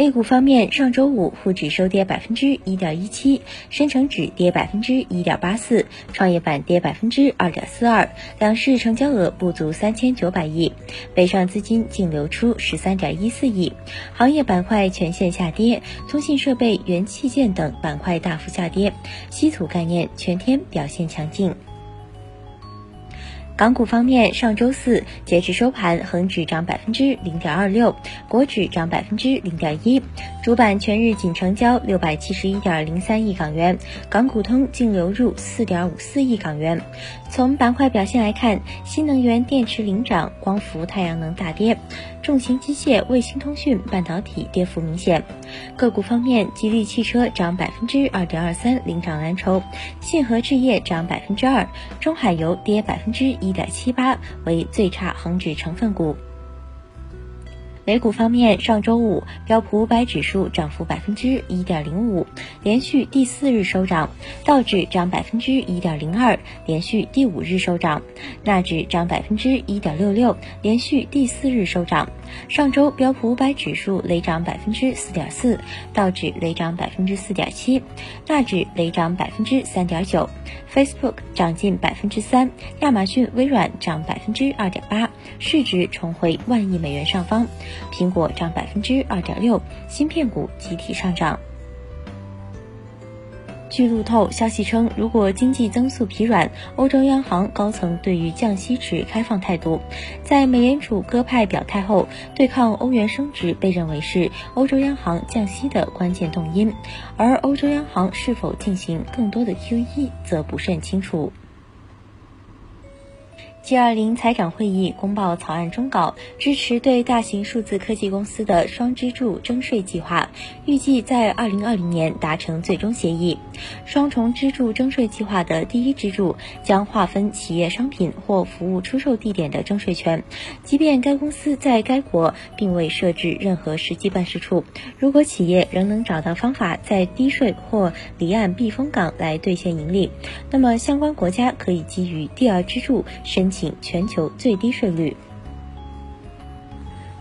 A 股方面，上周五沪指收跌百分之一点一七，深成指跌百分之一点八四，创业板跌百分之二点四二，两市成交额不足三千九百亿，北上资金净流出十三点一四亿，行业板块全线下跌，通信设备、元器件等板块大幅下跌，稀土概念全天表现强劲。港股方面，上周四截至收盘，恒指涨百分之零点二六，国指涨百分之零点一，主板全日仅成交六百七十一点零三亿港元，港股通净流入四点五四亿港元。从板块表现来看，新能源电池领涨，光伏、太阳能大跌。重型机械、卫星通讯、半导体跌幅明显。个股方面，吉利汽车涨百分之二点二三，领涨蓝筹；信和置业涨百分之二，中海油跌百分之一点七八，为最差恒指成分股。美股方面，上周五标普五百指数涨幅百分之一点零五，连续第四日收涨；道指涨百分之一点零二，连续第五日收涨；纳指涨百分之一点六六，连续第四日收涨。上周标普五百指数累涨百分之四点四，道指累涨百分之四点七，纳指累涨百分之三点九。Facebook 涨近百分之三，亚马逊、微软涨百分之二点八，市值重回万亿美元上方。苹果涨百分之二点六，芯片股集体上涨。据路透消息称，如果经济增速疲软，欧洲央行高层对于降息持开放态度。在美联储鸽派表态后，对抗欧元升值被认为是欧洲央行降息的关键动因，而欧洲央行是否进行更多的 QE 则不甚清楚。G20 财长会议公报草案终稿，支持对大型数字科技公司的双支柱征税计划，预计在2020年达成最终协议。双重支柱征税计划的第一支柱将划分企业商品或服务出售地点的征税权，即便该公司在该国并未设置任何实际办事处，如果企业仍能找到方法在低税或离岸避风港来兑现盈利，那么相关国家可以基于第二支柱申。请全球最低税率。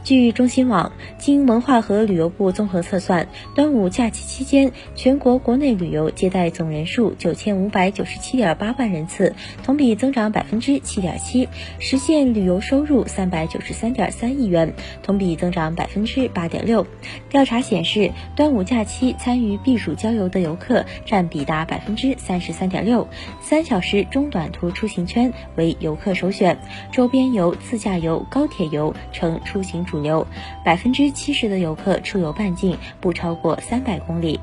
据中新网，经文化和旅游部综合测算，端午假期期间，全国国内旅游接待总人数九千五百九十七点八万人次，同比增长百分之七点七，实现旅游收入三百九十三点三亿元，同比增长百分之八点六。调查显示，端午假期参与避暑郊游的游客占比达百分之三十三点六，三小时中短途出行圈为游客首选，周边游、自驾游、高铁游成出行主。流百分之七十的游客出游半径不超过三百公里。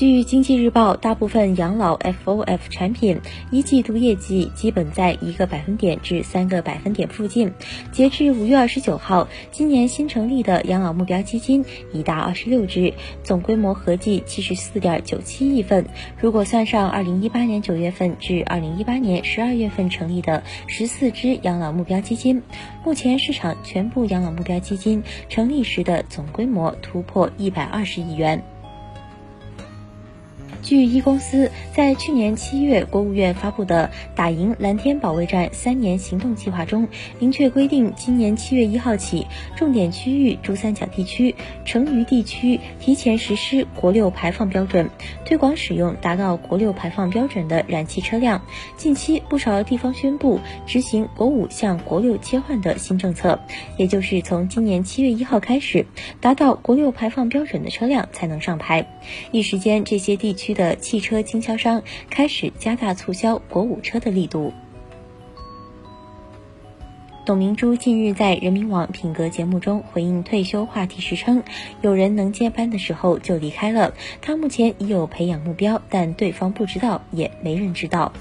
据经济日报，大部分养老 FOF 产品一季度业绩基本在一个百分点至三个百分点附近。截至五月二十九号，今年新成立的养老目标基金已达二十六只，总规模合计七十四点九七亿份。如果算上二零一八年九月份至二零一八年十二月份成立的十四只养老目标基金，目前市场全部养老目标基金成立时的总规模突破一百二十亿元。据一公司在去年七月国务院发布的“打赢蓝天保卫战”三年行动计划中，明确规定，今年七月一号起，重点区域珠三角地区、成渝地区提前实施国六排放标准，推广使用达到国六排放标准的燃气车辆。近期，不少地方宣布执行国五向国六切换的新政策，也就是从今年七月一号开始，达到国六排放标准的车辆才能上牌。一时间，这些地区。的汽车经销商开始加大促销国五车的力度。董明珠近日在人民网品格节目中回应退休话题时称：“有人能接班的时候就离开了，他目前已有培养目标，但对方不知道，也没人知道。”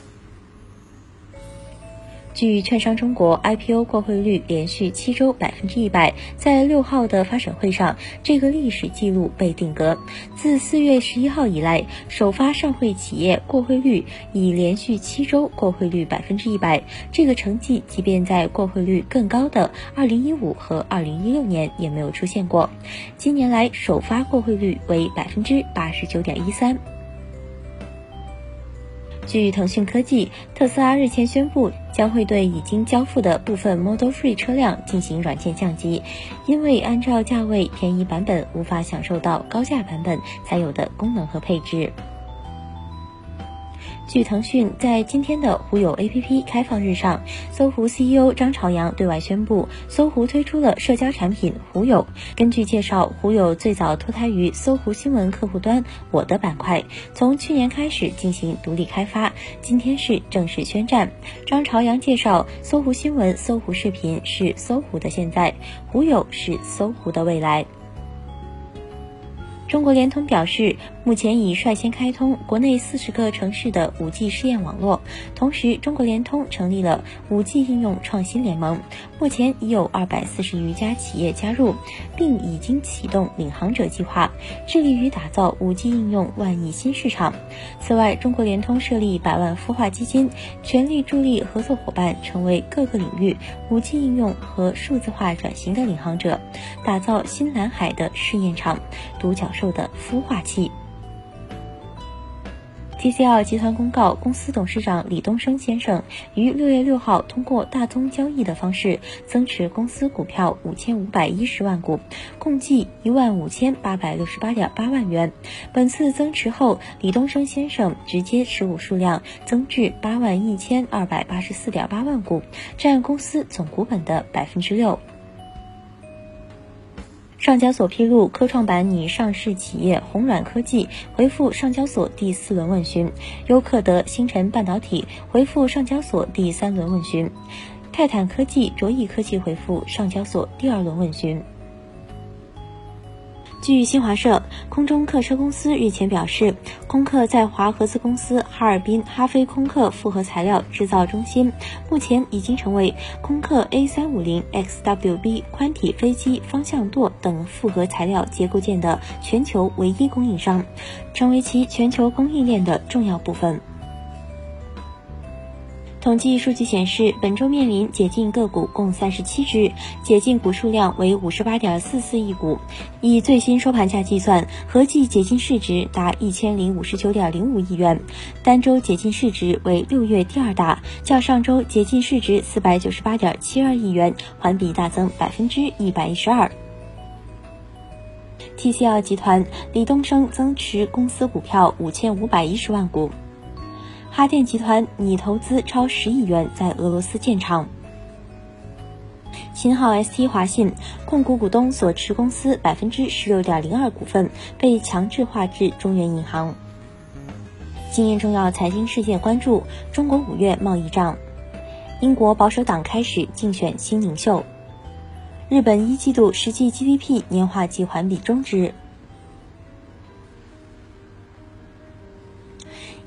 据券商中国，IPO 过会率连续七周百分之一百，在六号的发审会上，这个历史记录被定格。自四月十一号以来，首发上会企业过会率已连续七周过会率百分之一百，这个成绩即便在过会率更高的二零一五和二零一六年也没有出现过。今年来首发过会率为百分之八十九点一三。据腾讯科技，特斯拉日前宣布将会对已经交付的部分 Model 3车辆进行软件降级，因为按照价位便宜版本无法享受到高价版本才有的功能和配置。据腾讯在今天的狐友 APP 开放日上，搜狐 CEO 张朝阳对外宣布，搜狐推出了社交产品狐友。根据介绍，狐友最早脱胎于搜狐新闻客户端我的板块，从去年开始进行独立开发，今天是正式宣战。张朝阳介绍，搜狐新闻、搜狐视频是搜狐的现在，狐友是搜狐的未来。中国联通表示，目前已率先开通国内四十个城市的 5G 试验网络。同时，中国联通成立了 5G 应用创新联盟，目前已有二百四十余家企业加入，并已经启动领航者计划，致力于打造 5G 应用万亿新市场。此外，中国联通设立百万孵化基金，全力助力合作伙伴成为各个领域 5G 应用和数字化转型的领航者，打造新蓝海的试验场，独角。兽的孵化器。TCL 集团公告，公司董事长李东生先生于六月六号通过大宗交易的方式增持公司股票五千五百一十万股，共计一万五千八百六十八点八万元。本次增持后，李东生先生直接持股数量增至八万一千二百八十四点八万股，占公司总股本的百分之六。上交所披露，科创板拟上市企业红软科技回复上交所第四轮问询，优客德星辰半导体回复上交所第三轮问询，泰坦科技、卓翼科技回复上交所第二轮问询。据新华社，空中客车公司日前表示，空客在华合资公司哈尔滨哈飞空客复合材料制造中心，目前已经成为空客 A350XWB 宽体飞机方向舵等复合材料结构件的全球唯一供应商，成为其全球供应链的重要部分。统计数据显示，本周面临解禁个股共三十七只，解禁股数量为五十八点四四亿股。以最新收盘价计算，合计解禁市值达一千零五十九点零五亿元，单周解禁市值为六月第二大，较上周解禁市值四百九十八点七二亿元，环比大增百分之一百一十二。TCL 集团李东生增持公司股票五千五百一十万股。哈电集团拟投资超十亿元在俄罗斯建厂。秦昊 ST 华信控股股东所持公司百分之十六点零二股份被强制划至中原银行。今日重要财经事件关注：中国五月贸易账，英国保守党开始竞选新领袖，日本一季度实际 GDP 年化季环比终止。